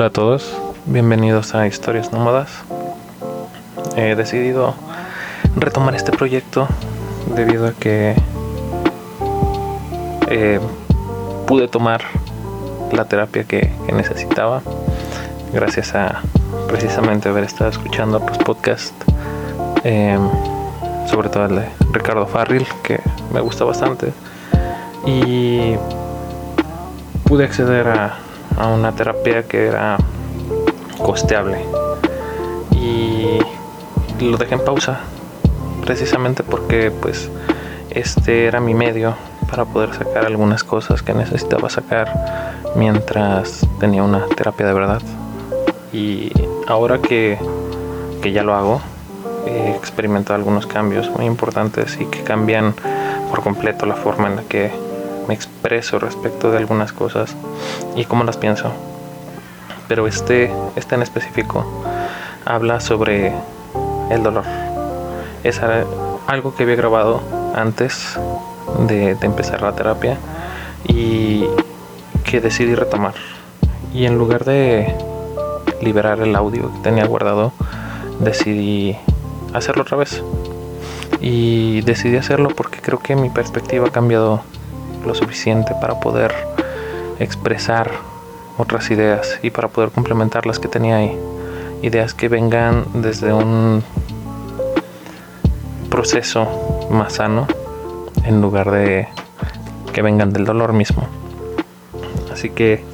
Hola a todos, bienvenidos a Historias Nómadas. He decidido retomar este proyecto debido a que eh, pude tomar la terapia que, necesitaba gracias a precisamente haber estado escuchando otros podcasts em, sobre todo el de Ricardo Farril que me gusta bastante y pude acceder a, a una terapia que era costeable y lo dejé en pausa precisamente porque pues este era mi medio para poder sacar algunas cosas que necesitaba sacar mientras tenía una terapia de verdad. Y ahora que, que ya lo hago, he experimentado algunos cambios muy importantes y que cambian por completo la forma en la que expreso respecto de algunas cosas y cómo las pienso. Pero este, este en específico habla sobre el dolor. Es algo que había grabado antes de, empezar la terapia y que decidí retomar. Y en lugar de liberar el audio que tenía guardado, decidí hacerlo otra vez. Y decidí hacerlo porque creo que mi perspectiva ha cambiado lo suficiente para poder expresar otras ideas y para poder complementar las que tenía ahí. Ideas que vengan desde un proceso más sano en lugar de que vengan del dolor mismo. Así que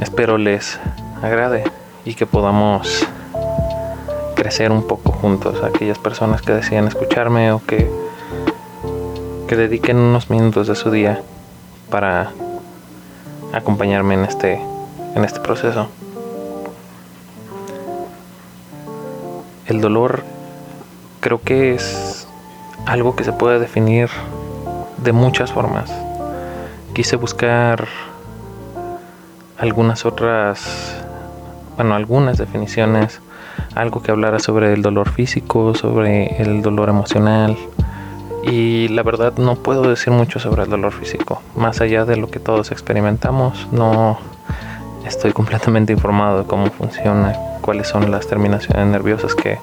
espero les agrade y que podamos crecer un poco juntos. Aquellas personas que deciden escucharme o que, que dediquen unos minutos de su día para acompañarme en este, en este proceso. El dolor creo que es algo que se puede definir de muchas formas. Quise buscar algunas otras, bueno, algunas definiciones, algo que hablara sobre el dolor físico, sobre el dolor emocional. Y la verdad no puedo decir mucho sobre el dolor físico, más allá de lo que todos experimentamos, no estoy completamente informado de cómo funciona, cuáles son las terminaciones nerviosas que,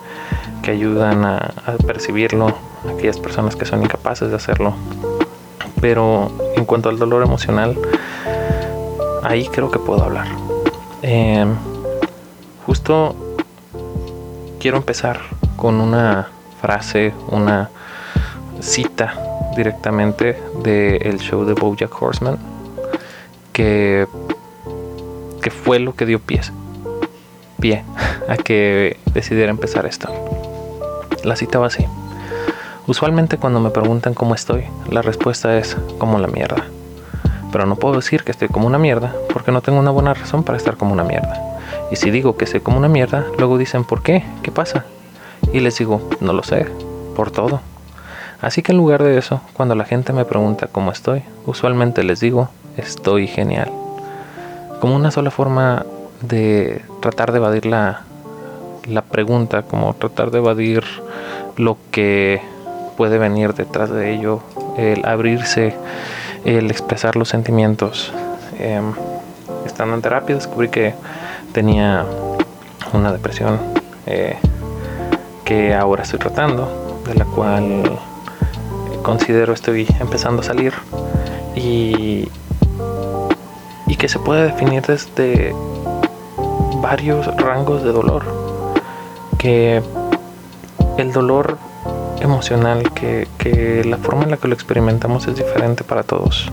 que ayudan a, percibirlo, aquellas personas que son incapaces de hacerlo. Pero en cuanto al dolor emocional, ahí creo que puedo hablar. Em, justo quiero empezar con una frase, una cita directamente del show de Bojack Horseman, que, que fue lo que dio pie, pie a que decidiera empezar esto. La cita va así. Usualmente cuando me preguntan cómo estoy, la respuesta es como la mierda. Pero no puedo decir que estoy como una mierda porque no tengo una buena razón para estar como una mierda. Y si digo que estoy como una mierda, luego dicen ¿por qué? ¿Qué pasa? Y les digo, no lo sé, por todo. Así que en lugar de eso, cuando la gente me pregunta cómo estoy, usualmente les digo, estoy genial. Como una sola forma de tratar de evadir la, la pregunta, como tratar de evadir lo que puede venir detrás de ello, el abrirse, el expresar los sentimientos. Em, estando en terapia descubrí que tenía una depresión eh, que ahora estoy tratando, de la cual considero estoy empezando a salir y, y que se puede definir desde varios rangos de dolor. Que el dolor emocional que, la forma en la que lo experimentamos es diferente para todos.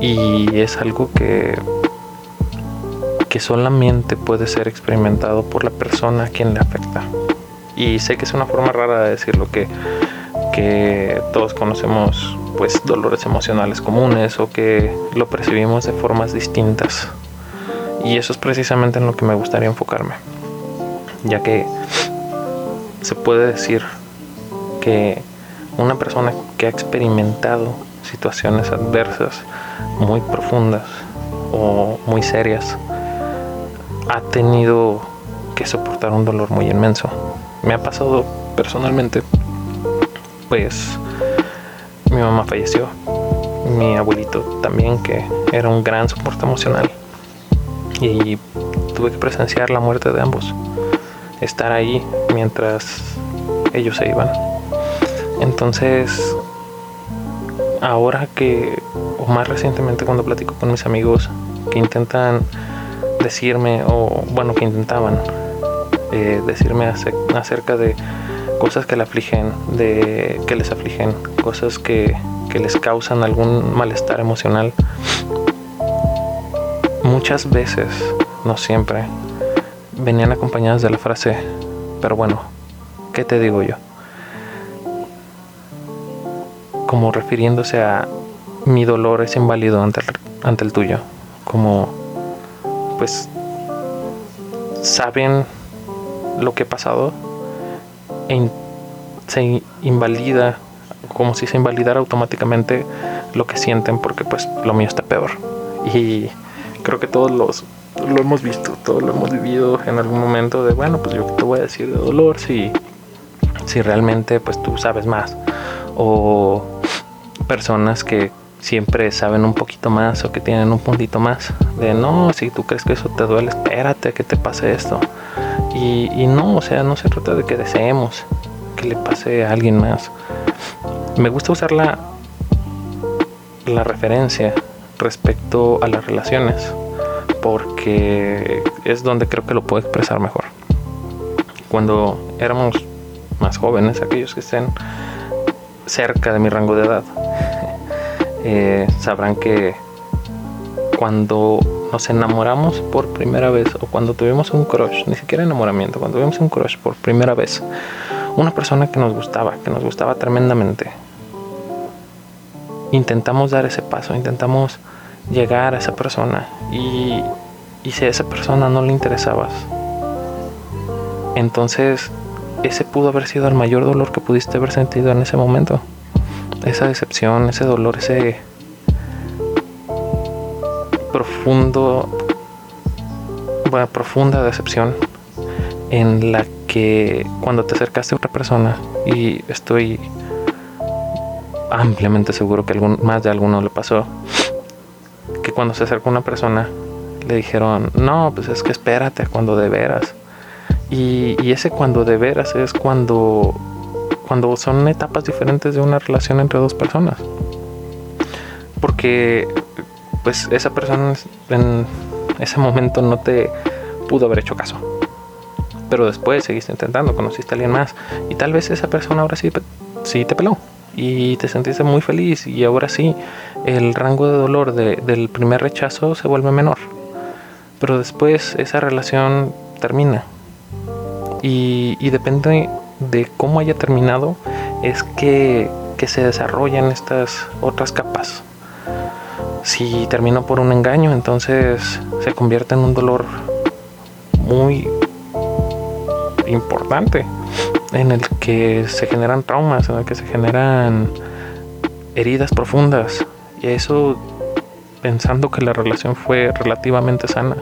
Y es algo que, que solamente puede ser experimentado por la persona a quien le afecta. Y sé que es una forma rara de decirlo, que, que todos conocemos pues dolores emocionales comunes o que lo percibimos de formas distintas. Y eso es precisamente en lo que me gustaría enfocarme. Ya que se puede decir que una persona que ha experimentado situaciones adversas muy profundas o muy serias ha tenido que soportar un dolor muy inmenso. Me ha pasado personalmente, pues mi mamá falleció, mi abuelito también, que era un gran soporte emocional. Y tuve que presenciar la muerte de ambos, estar ahí mientras ellos se iban. Entonces, ahora que, o más recientemente cuando platico con mis amigos que intentan decirme, o bueno, que intentaban eh, decirme acerca de cosas que le afligen, de que les afligen, cosas que, que les causan algún malestar emocional. Muchas veces, no siempre, venían acompañadas de la frase, pero bueno, ¿qué te digo yo? Como refiriéndose a mi dolor es inválido ante el, ante el tuyo. Como, pues, saben lo que ha pasado se invalida, como si se invalidara automáticamente lo que sienten, porque pues lo mío está peor. Y creo que todos los lo hemos visto, todos lo hemos vivido en algún momento de, bueno, pues yo te voy a decir de dolor si, si realmente pues tú sabes más. O personas que siempre saben un poquito más o que tienen un puntito más de no, si tú crees que eso te duele, espérate que te pase esto. Y, no, o sea, no se trata de que deseemos que le pase a alguien más. Me gusta usar la, referencia respecto a las relaciones porque es donde creo que lo puedo expresar mejor. Cuando éramos más jóvenes, aquellos que estén cerca de mi rango de edad, eh, sabrán que cuando nos enamoramos por primera vez o cuando tuvimos un crush, ni siquiera enamoramiento, cuando tuvimos un crush por primera vez, una persona que nos gustaba, que nos gustaba tremendamente, intentamos dar ese paso, intentamos llegar a esa persona y, si a esa persona no le interesabas, entonces ese pudo haber sido el mayor dolor que pudiste haber sentido en ese momento. Esa decepción, ese dolor, ese profundo, profunda decepción en la que cuando te acercaste a otra persona y estoy ampliamente seguro que algún, más de alguno le pasó que cuando se acercó una persona le dijeron no pues es que espérate cuando de veras y, y ese cuando de veras es cuando cuando son etapas diferentes de una relación entre dos personas. Porque pues esa persona en ese momento no te pudo haber hecho caso. Pero después seguiste intentando, conociste a alguien más y tal vez esa persona ahora sí, sí te peló y te sentiste muy feliz y ahora sí el rango de dolor del primer rechazo se vuelve menor. Pero después esa relación termina y, y depende de cómo haya terminado es que, que se desarrollan estas otras capas si terminó por un engaño, entonces se convierte en un dolor muy importante en el que se generan traumas, en el que se generan heridas profundas. Y eso pensando que la relación fue relativamente sana.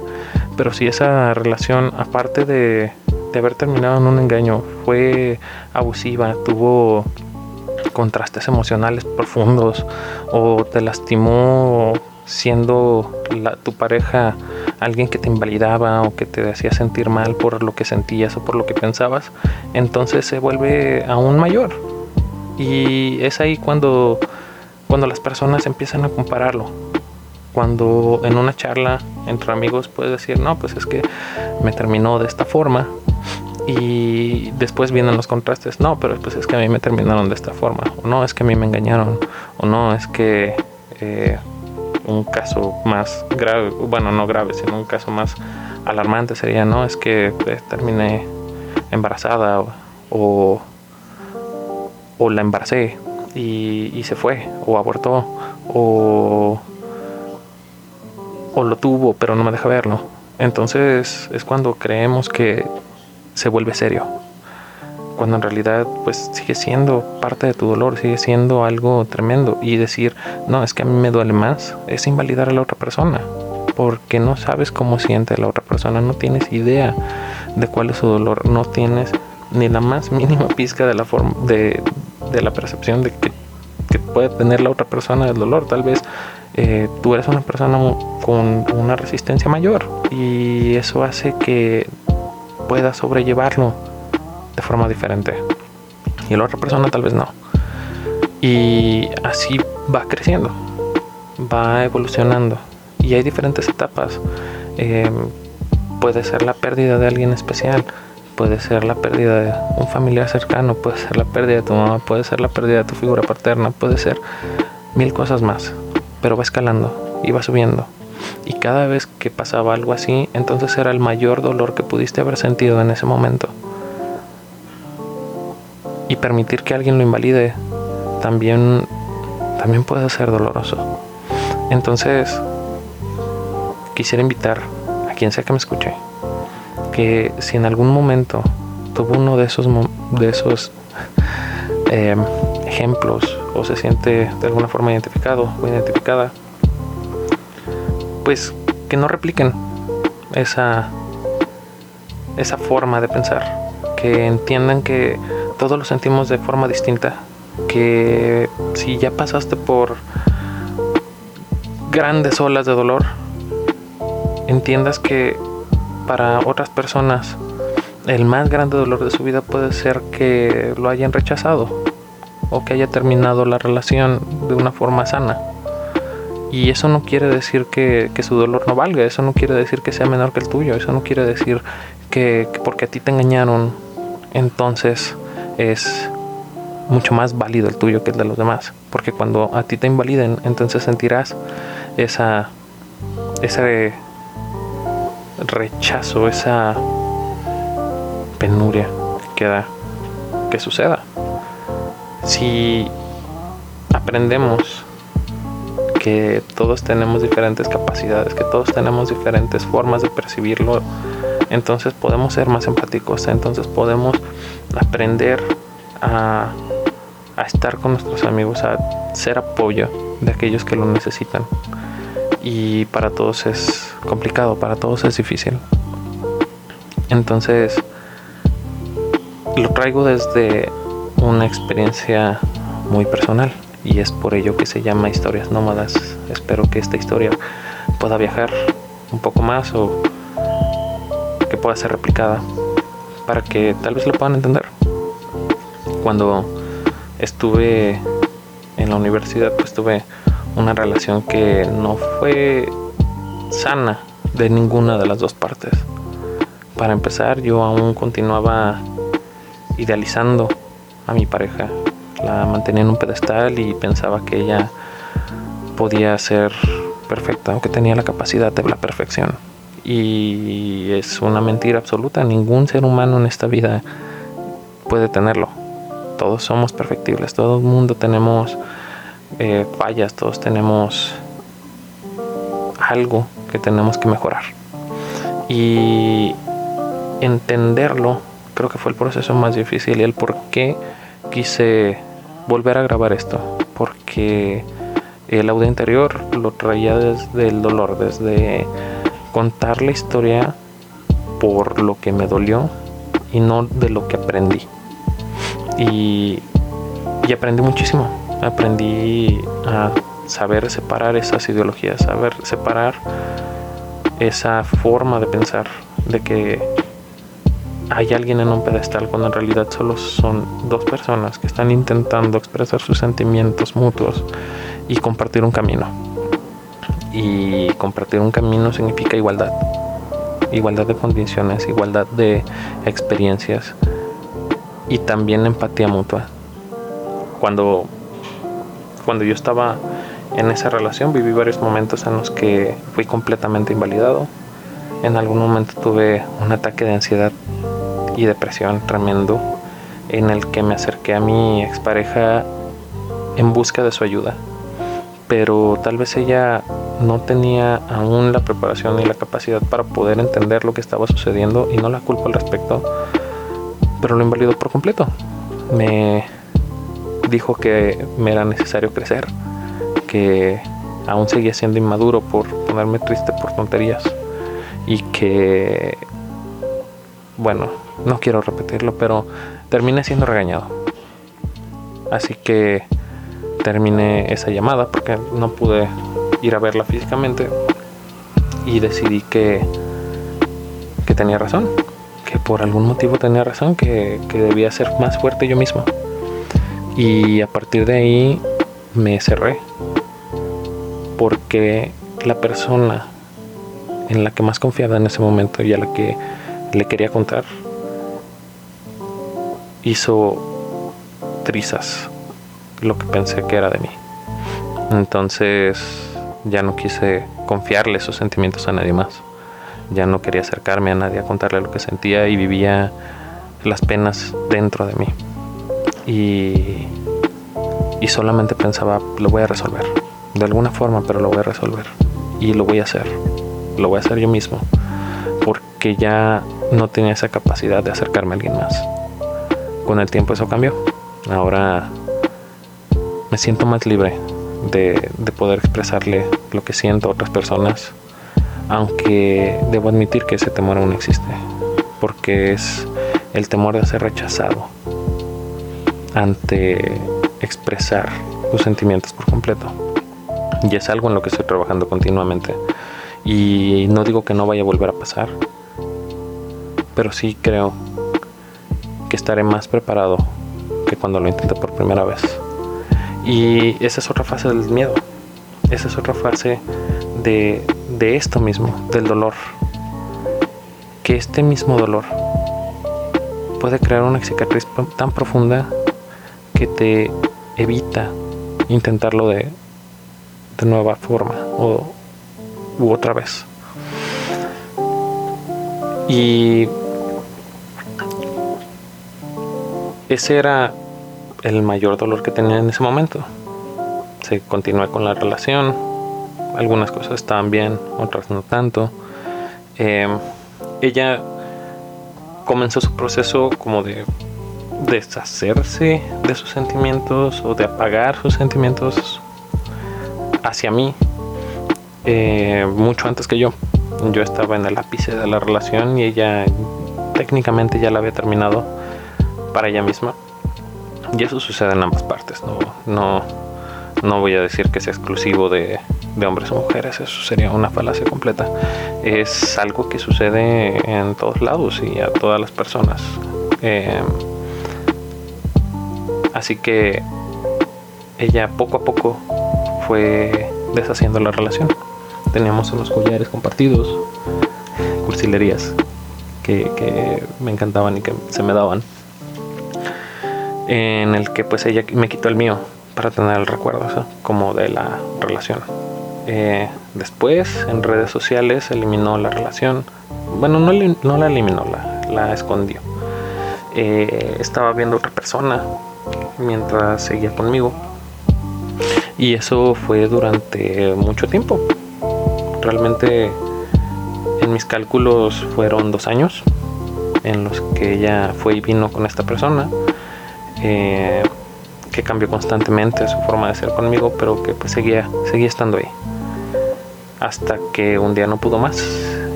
Pero si esa relación, aparte de, de haber terminado en un engaño, fue abusiva, tuvo contrastes emocionales profundos o te lastimó siendo tu pareja alguien que te invalidaba o que te hacía sentir mal por lo que sentías o por lo que pensabas, entonces se vuelve aún mayor. Y es ahí cuando, cuando las personas empiezan a compararlo. Cuando en una charla entre amigos puedes decir, no, pues es que me terminó de esta forma, y después vienen los contrastes. No, pero pues es que a mí me terminaron de esta forma. O no, es que a mí me engañaron. O no, es que eh, un caso más grave, bueno, no grave, sino un caso más alarmante sería, no, es que pues, terminé embarazada o, o, la embaracé y, y, se fue, o abortó, o, o lo tuvo, pero no me deja verlo. Entonces es cuando creemos que se vuelve serio. Cuando en realidad pues sigue siendo parte de tu dolor, sigue siendo algo tremendo. Y decir, no, es que a mí me duele más, es invalidar a la otra persona. Porque no sabes cómo siente la otra persona, no tienes idea de cuál es su dolor, no tienes ni la más mínima pizca de la forma de, de la percepción de que, que puede tener la otra persona del dolor. Tal vez eh, tú eres una persona con una resistencia mayor y eso hace que puedas sobrellevarlo de forma diferente. Y la otra persona tal vez no. Y así va creciendo, va evolucionando. Y hay diferentes etapas. Em, puede ser la pérdida de alguien especial, puede ser la pérdida de un familiar cercano, puede ser la pérdida de tu mamá, puede ser la pérdida de tu figura paterna, puede ser mil cosas más. Pero va escalando y va subiendo. Y cada vez que pasaba algo así, entonces era el mayor dolor que pudiste haber sentido en ese momento. Y permitir que alguien lo invalide también, también puede ser doloroso. Entonces, quisiera invitar a quien sea que me escuche que si en algún momento tuvo uno de esos, de esos eh, ejemplos o se siente de alguna forma identificado o identificada, pues que no repliquen esa, esa forma de pensar, que entiendan que todos lo sentimos de forma distinta, que si ya pasaste por grandes olas de dolor, entiendas que para otras personas el más grande dolor de su vida puede ser que lo hayan rechazado o que haya terminado la relación de una forma sana. Y eso no quiere decir que, su dolor no valga, eso no quiere decir que sea menor que el tuyo, eso no quiere decir que, que porque a ti te engañaron, entonces es mucho más válido el tuyo que el de los demás. Porque cuando a ti te invaliden, entonces sentirás esa, ese rechazo, esa penuria que da que suceda. Si aprendemos que todos tenemos diferentes capacidades, que todos tenemos diferentes formas de percibirlo, entonces podemos ser más empáticos, entonces podemos aprender a, a estar con nuestros amigos, a ser apoyo de aquellos que lo necesitan. Y para todos es complicado, para todos es difícil. Entonces, lo traigo desde una experiencia muy personal y es por ello que se llama Historias Nómadas. Espero que esta historia pueda viajar un poco más o que pueda ser replicada para que tal vez lo puedan entender. Cuando estuve en la universidad, pues tuve una relación que no fue sana de ninguna de las dos partes. Para empezar, yo aún continuaba idealizando a mi pareja. La mantenía en un pedestal y pensaba que ella podía ser perfecta o que tenía la capacidad de la perfección. Y es una mentira absoluta. Ningún ser humano en esta vida puede tenerlo. Todos somos perfectibles. Todo el mundo tenemos eh, fallas, todos tenemos algo que tenemos que mejorar. Y entenderlo creo que fue el proceso más difícil y el por qué quise volver a grabar esto. Porque el audio anterior lo traía desde el dolor, desde contar la historia por lo que me dolió y no de lo que aprendí. Y, y aprendí muchísimo aprendí a saber separar esas ideologías, saber separar esa forma de pensar de que hay alguien en un pedestal cuando en realidad solo son dos personas que están intentando expresar sus sentimientos mutuos y compartir un camino. Y compartir un camino significa igualdad. Igualdad de condiciones, igualdad de experiencias y también empatía mutua. Cuando cuando yo estaba en esa relación viví varios momentos en los que fui completamente invalidado. En algún momento tuve un ataque de ansiedad y depresión tremendo en el que me acerqué a mi expareja en busca de su ayuda. Pero tal vez ella no tenía aún la preparación ni la capacidad para poder entender lo que estaba sucediendo y no la culpo al respecto, pero lo invalidó por completo. Me dijo que me era necesario crecer, que aún seguía siendo inmaduro por ponerme triste por tonterías y que, bueno, no quiero repetirlo, pero terminé siendo regañado. Así que terminé esa llamada porque no pude ir a verla físicamente y decidí que, que tenía razón, que por algún motivo tenía razón, que, que debía ser más fuerte yo mismo. Y a partir de ahí me cerré porque la persona en la que más confiaba en ese momento y a la que le quería contar hizo trizas lo que pensé que era de mí. Entonces ya no quise confiarle esos sentimientos a nadie más. Ya no quería acercarme a nadie a contarle lo que sentía y vivía las penas dentro de mí. Y, y solamente pensaba, lo voy a resolver. De alguna forma, pero lo voy a resolver. Y lo voy a hacer. Lo voy a hacer yo mismo. Porque ya no tenía esa capacidad de acercarme a alguien más. Con el tiempo eso cambió. Ahora me siento más libre de, poder expresarle lo que siento a otras personas, aunque debo admitir que ese temor aún existe, porque es el temor de ser rechazado ante expresar tus sentimientos por completo. Y es algo en lo que estoy trabajando continuamente. Y no digo que no vaya a volver a pasar, pero sí creo que estaré más preparado que cuando lo intenté por primera vez. Y esa es otra fase del miedo. Esa es otra fase de, de esto mismo, del dolor. Que este mismo dolor puede crear una cicatriz tan profunda que te evita intentarlo de, de nueva forma o u otra vez. Y ese era el mayor dolor que tenía en ese momento. Se continué con la relación, algunas cosas estaban bien, otras no tanto. Em, ella comenzó su proceso como de deshacerse de sus sentimientos o de apagar sus sentimientos hacia mí eh, mucho antes que yo. Yo estaba en el ápice de la relación y ella técnicamente ya la había terminado para ella misma. Y eso sucede en ambas partes, no, no, no voy a decir que sea exclusivo de, hombres o mujeres, eso sería una falacia completa. Es algo que sucede en todos lados y a todas las personas. Eh, así que ella poco a poco fue deshaciendo la relación. Teníamos unos collares compartidos, cursilerías que me encantaban y que se me daban en el que pues ella me quitó el mío para tener el recuerdo como de la relación. Eh, después en redes sociales eliminó la relación. Bueno, no, no la eliminó, la, la escondió. Eh, estaba viendo otra persona mientras seguía conmigo. Y eso fue durante mucho tiempo. Realmente en mis cálculos fueron dos años en los que ella fue y vino con esta persona eh, que cambió constantemente su forma de ser conmigo, pero que pues seguía, seguía estando ahí. Hasta que un día no pudo más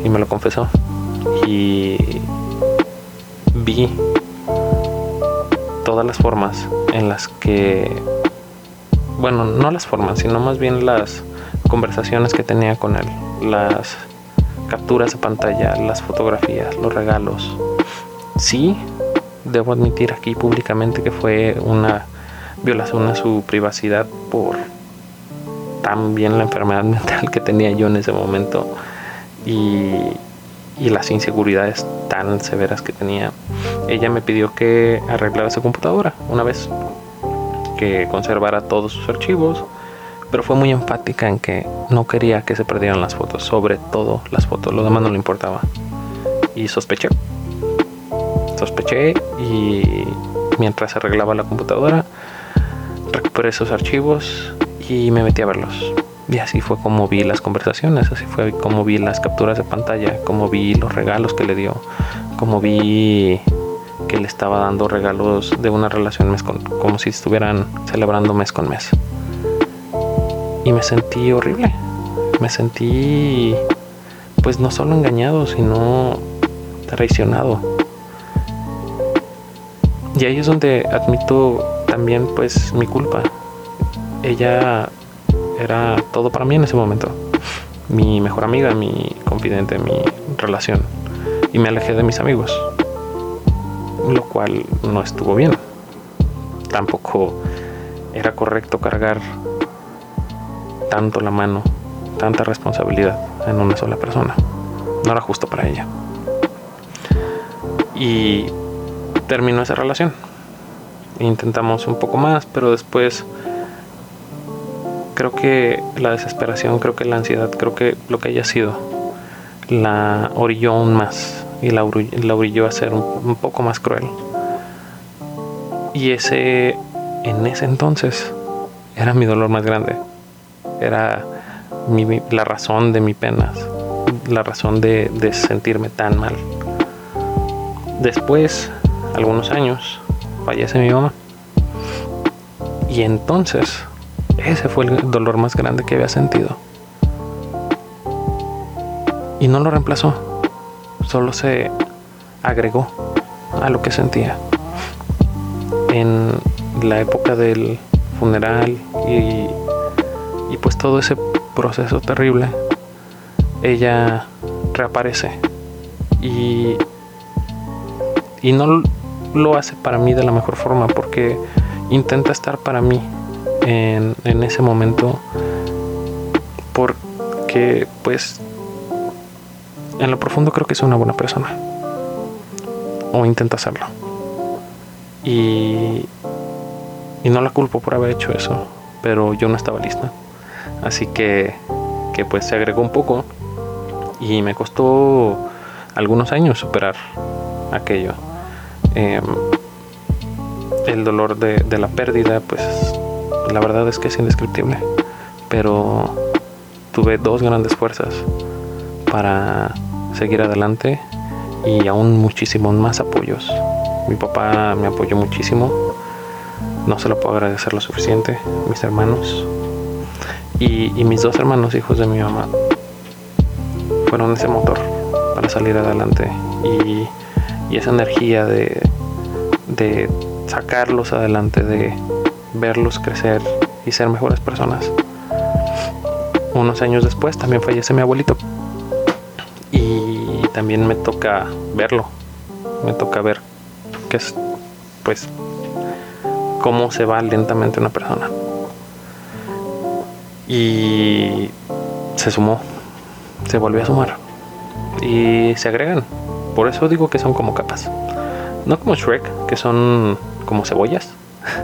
y me lo confesó. Y vi todas las formas en las que, bueno, no las formas, sino más bien las conversaciones que tenía con él, las capturas de pantalla, las fotografías, los regalos. Sí, debo admitir aquí públicamente que fue una violación a su privacidad por también la enfermedad mental que tenía yo en ese momento y, y las inseguridades tan severas que tenía. Ella me pidió que arreglara su computadora una vez, que conservara todos sus archivos, pero fue muy enfática en que no quería que se perdieran las fotos, sobre todo las fotos, lo demás no le importaba. Y sospeché sospeché y mientras arreglaba la computadora recuperé esos archivos y me metí a verlos. Y así fue como vi las conversaciones, así fue como vi las capturas de pantalla, como vi los regalos que le dio, como vi que le estaba dando regalos de una relación mes con, como si estuvieran celebrando mes con mes. Y me sentí horrible. Me sentí pues no solo engañado, sino traicionado. Y ahí es donde admito también pues mi culpa. ella era todo para mí en ese momento. Mi mejor amiga, mi confidente, mi relación. Y me alejé de mis amigos. Lo cual no estuvo bien. Tampoco era correcto cargar tanto la mano, tanta responsabilidad en una sola persona. No era justo para ella. Y terminó esa relación. Intentamos un poco más, pero después creo que la desesperación, creo que la ansiedad, creo que lo que haya sido, la orilló aún más y la, orilló a ser un, poco más cruel. Y ese, en ese entonces, era mi dolor más grande. Era la razón de mi penas, la razón de sentirme tan mal. Después, algunos años, fallece mi mamá. Y entonces ese fue el dolor más grande que había sentido. Y no lo reemplazó, solo se agregó a lo que sentía. En la época del funeral y, y pues todo ese proceso terrible, ella reaparece y, y no lo hace para mí de la mejor forma porque intenta estar para mí en, en ese momento porque pues en lo profundo creo que es una buena persona o intenta hacerlo. Y, y no la culpo por haber hecho eso pero yo no estaba lista. Así que que pues se agregó un poco y me costó algunos años superar aquello em, el dolor de, de la pérdida pues la verdad es que es indescriptible. Pero tuve dos grandes fuerzas para seguir adelante y aún muchísimos más apoyos. Mi papá me apoyó muchísimo, no se lo puedo agradecer lo suficiente, mis hermanos y, mis dos hermanos hijos de mi mamá fueron ese motor para salir adelante y, y esa energía de, de sacarlos adelante, de verlos crecer y ser mejores personas. Unos años después también fallece mi abuelito y también me toca verlo, me toca ver que es, pues, cómo se va lentamente una persona. Y se sumó, se volvió a sumar y se agregan. Por eso digo que son como capas. No como Shrek, que son como cebollas,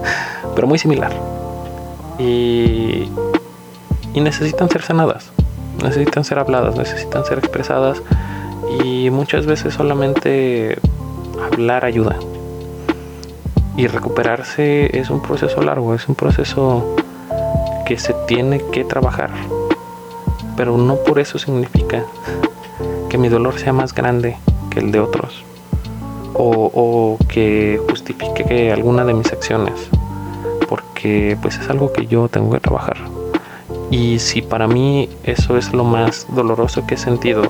pero muy similar. Y, necesitan ser sanadas, necesitan ser habladas, necesitan ser expresadas y muchas veces solamente hablar ayuda. Y recuperarse es un proceso largo, es un proceso que se tiene que trabajar. Pero no por eso significa que mi dolor sea más grande que el de otros. O, que justifique que alguna de mis acciones porque pues es algo que yo tengo que trabajar. Y si para mí eso es lo más doloroso que he sentido,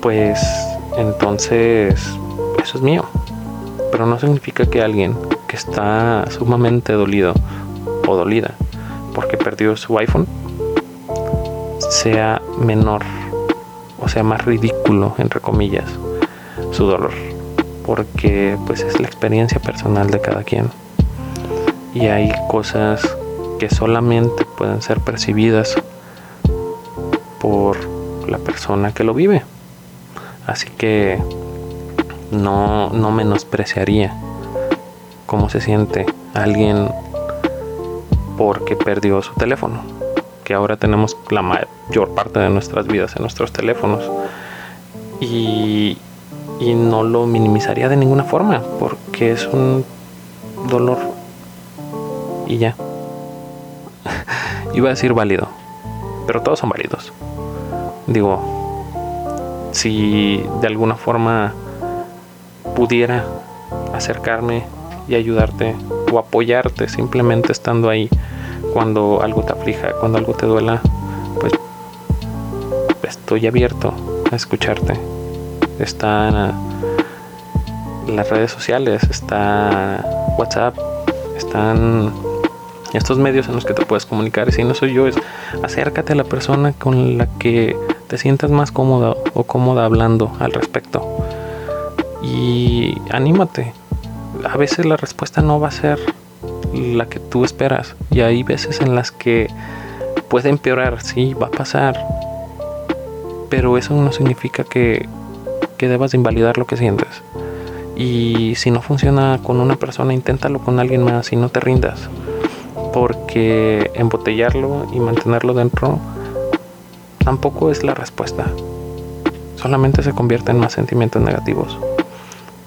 pues entonces eso es mío. Pero no significa que alguien que está sumamente dolido o dolida porque perdió su iPhone sea menor o sea más ridículo entre comillas su dolor. Porque pues es la experiencia personal de cada quien. Y hay cosas que solamente pueden ser percibidas por la persona que lo vive. Así que no, no menospreciaría cómo se siente alguien porque perdió su teléfono, que ahora tenemos la mayor parte de nuestras vidas en nuestros teléfonos. Y, y no lo minimizaría de ninguna forma, porque es un dolor y ya. Iba a decir válido, pero todos son válidos. Digo, si de alguna forma pudiera acercarme y ayudarte o apoyarte simplemente estando ahí cuando algo te aflija, cuando algo te duela, pues estoy abierto a escucharte. Está las redes sociales, está WhatsApp, están estos medios en los que te puedes comunicar. Y si no soy yo, es acércate a la persona con la que te sientas más cómoda o cómoda hablando al respecto. Y anímate. A veces la respuesta no va a ser la que tú esperas. Y hay veces en las que puede empeorar, sí, va a pasar. Pero eso no significa que, que debas invalidar lo que sientes. Y si no funciona con una persona, inténtalo con alguien más y no te rindas. Porque embotellarlo y mantenerlo dentro tampoco es la respuesta. Solamente se convierte en más sentimientos negativos.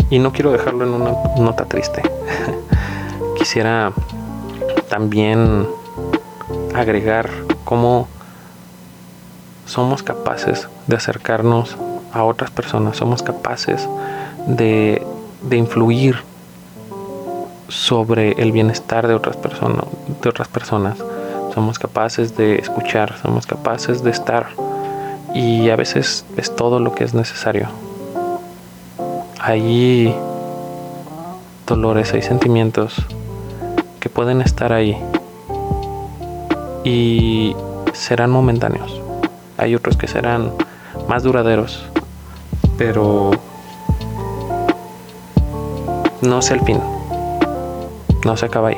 Y no quiero dejarlo en una nota triste. Quisiera también agregar cómo somos capaces de acercarnos a otras personas, somos capaces de de influir sobre el bienestar de otras personas, de otras personas. Somos capaces de escuchar, somos capaces de estar y a veces es todo lo que es necesario. Hay dolores, hay sentimientos que pueden estar ahí y serán momentáneos. Hay otros que serán más duraderos, pero no es el fin. No se acaba ahí.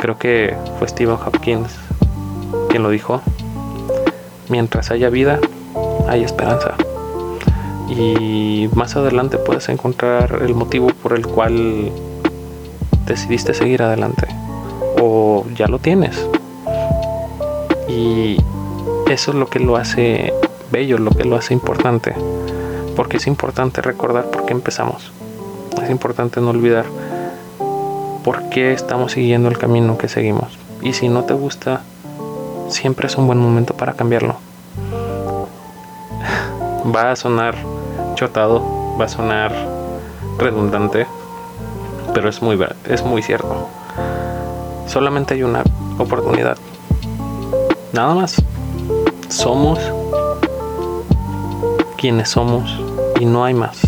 Creo que fue Stephen Hopkins quien lo dijo. Mientras haya vida, hay esperanza. Y más adelante puedes encontrar el motivo por el cual decidiste seguir adelante. O ya lo tienes. Y eso es lo que lo hace bello, lo que lo hace importante porque es importante recordar por qué empezamos. Es importante no olvidar por qué estamos siguiendo el camino que seguimos. Y si no te gusta, siempre es un buen momento para cambiarlo. Va a sonar chotado, va a sonar redundante, pero es muy, es muy cierto. Solamente hay una oportunidad. Nada más. Somos quienes somos y no hay más.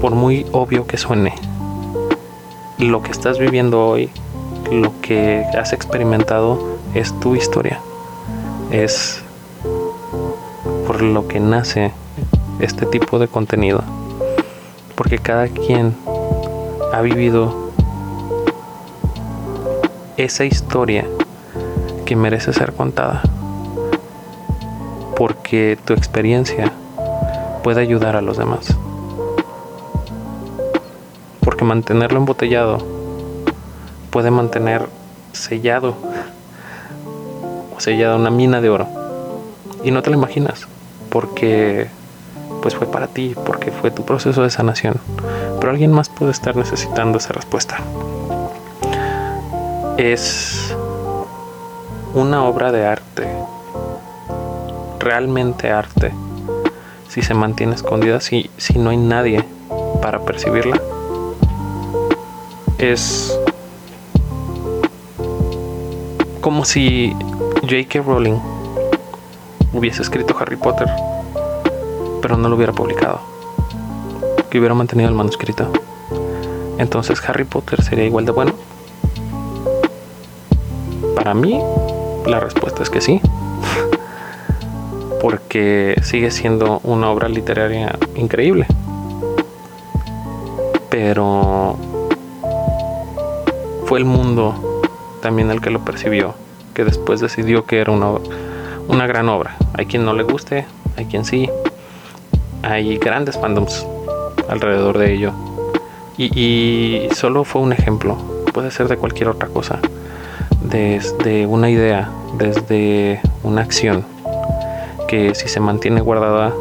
Por muy obvio que suene, lo que estás viviendo hoy, lo que has experimentado es tu historia. Es por lo que nace este tipo de contenido. Porque cada quien ha vivido esa historia que merece ser contada. Porque tu experiencia puede ayudar a los demás. Porque mantenerlo embotellado puede mantener sellado o sellada una mina de oro. Y no te lo imaginas, porque pues fue para ti, porque fue tu proceso de sanación. Pero alguien más puede estar necesitando esa respuesta. Es una obra de arte, realmente arte si se mantiene escondida, si, si no hay nadie para percibirla, es como si J.K. Rowling hubiese escrito Harry Potter, pero no lo hubiera publicado, que hubiera mantenido el manuscrito. Entonces Harry Potter sería igual de bueno. Para mí, la respuesta es que sí porque sigue siendo una obra literaria increíble. Pero fue el mundo también el que lo percibió, que después decidió que era una, una gran obra. Hay quien no le guste, hay quien sí. Hay grandes fandoms alrededor de ello. Y, solo fue un ejemplo, puede ser de cualquier otra cosa. Desde una idea, desde una acción que si se mantiene guardada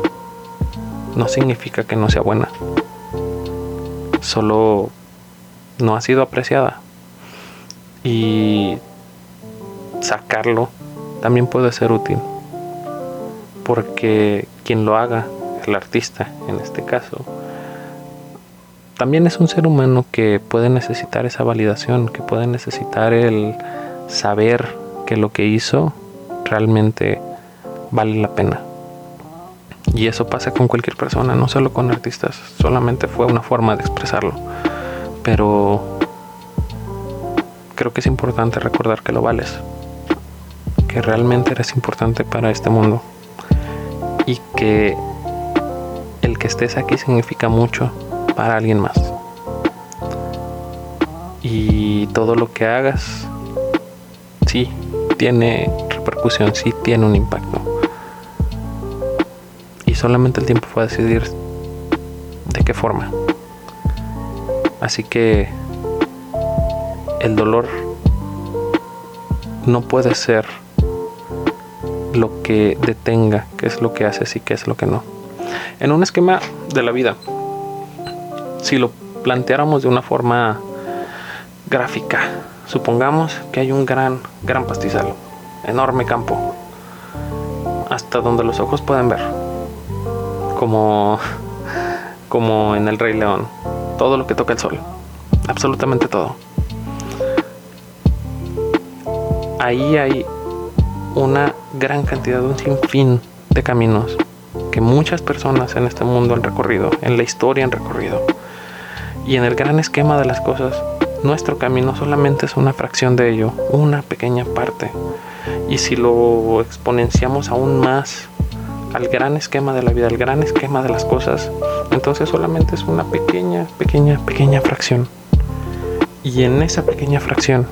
no significa que no sea buena. Solo no ha sido apreciada. Y sacarlo también puede ser útil. Porque quien lo haga, el artista en este caso, también es un ser humano que puede necesitar esa validación, que puede necesitar el saber que lo que hizo realmente vale la pena. Y eso pasa con cualquier persona, no solo con artistas, solamente fue una forma de expresarlo. Pero creo que es importante recordar que lo vales, que realmente eres importante para este mundo y que el que estés aquí significa mucho para alguien más. Y todo lo que hagas, sí, tiene repercusión, sí tiene un impacto. Y solamente el tiempo va a decidir de qué forma. Así que el dolor no puede ser lo que detenga qué es lo que haces y qué es lo que no. En un esquema de la vida, si lo planteáramos de una forma gráfica, supongamos que hay un gran, gran pastizal, enorme campo, hasta donde los ojos pueden ver, como, como en el Rey León, todo lo que toca el sol, absolutamente todo ahí hay una gran cantidad, un sinfín de caminos que muchas personas en este mundo han recorrido, en la historia han recorrido. Y en el gran esquema de las cosas, nuestro camino solamente es una fracción de ello, una pequeña parte. Y si lo exponenciamos aún más al gran esquema de la vida, al gran esquema de las cosas, entonces solamente es una pequeña, pequeña, pequeña fracción. Y en esa pequeña fracción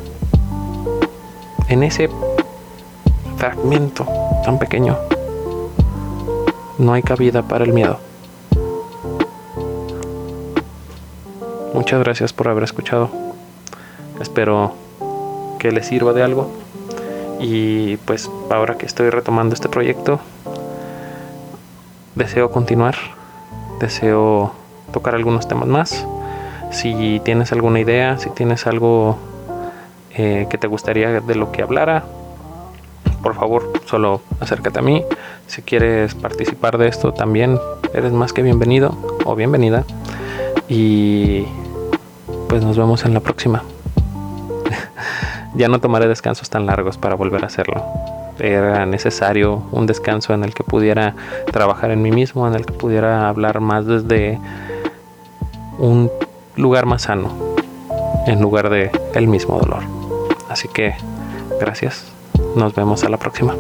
en ese fragmento tan pequeño no hay cabida para el miedo. Muchas gracias por haber escuchado. Espero que les sirva de algo. Y pues ahora que estoy retomando este proyecto, deseo continuar. Deseo tocar algunos temas más. Si tienes alguna idea, si tienes algo eh, que te gustaría de lo que hablara, por favor, solo acércate a mí. Si quieres participar de esto también, eres más que bienvenido o bienvenida. Y pues nos vemos en la próxima. ya no tomaré descansos tan largos para volver a hacerlo. Era necesario un descanso en el que pudiera trabajar en mí mismo, en el que pudiera hablar más desde un lugar más sano, en lugar de el mismo dolor. Así que gracias. Nos vemos a la próxima.